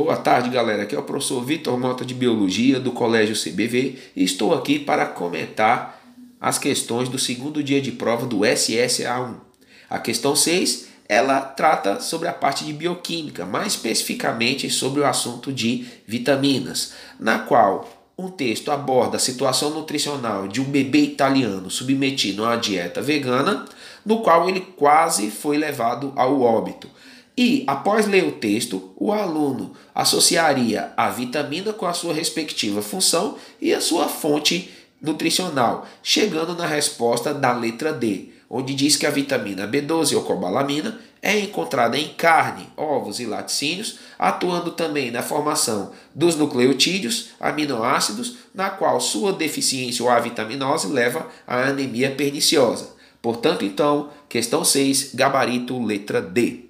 Boa tarde, galera. Aqui é o professor Vitor Mota de Biologia do Colégio CBV e estou aqui para comentar as questões do segundo dia de prova do SSA1. A questão 6, ela trata sobre a parte de bioquímica, mais especificamente sobre o assunto de vitaminas, na qual um texto aborda a situação nutricional de um bebê italiano submetido a uma dieta vegana, no qual ele quase foi levado ao óbito. E, após ler o texto, o aluno associaria a vitamina com a sua respectiva função e a sua fonte nutricional, chegando na resposta da letra D, onde diz que a vitamina B12 ou cobalamina é encontrada em carne, ovos e laticínios, atuando também na formação dos nucleotídeos, aminoácidos, na qual sua deficiência ou avitaminose leva à anemia perniciosa. Portanto, então, questão 6, gabarito letra D.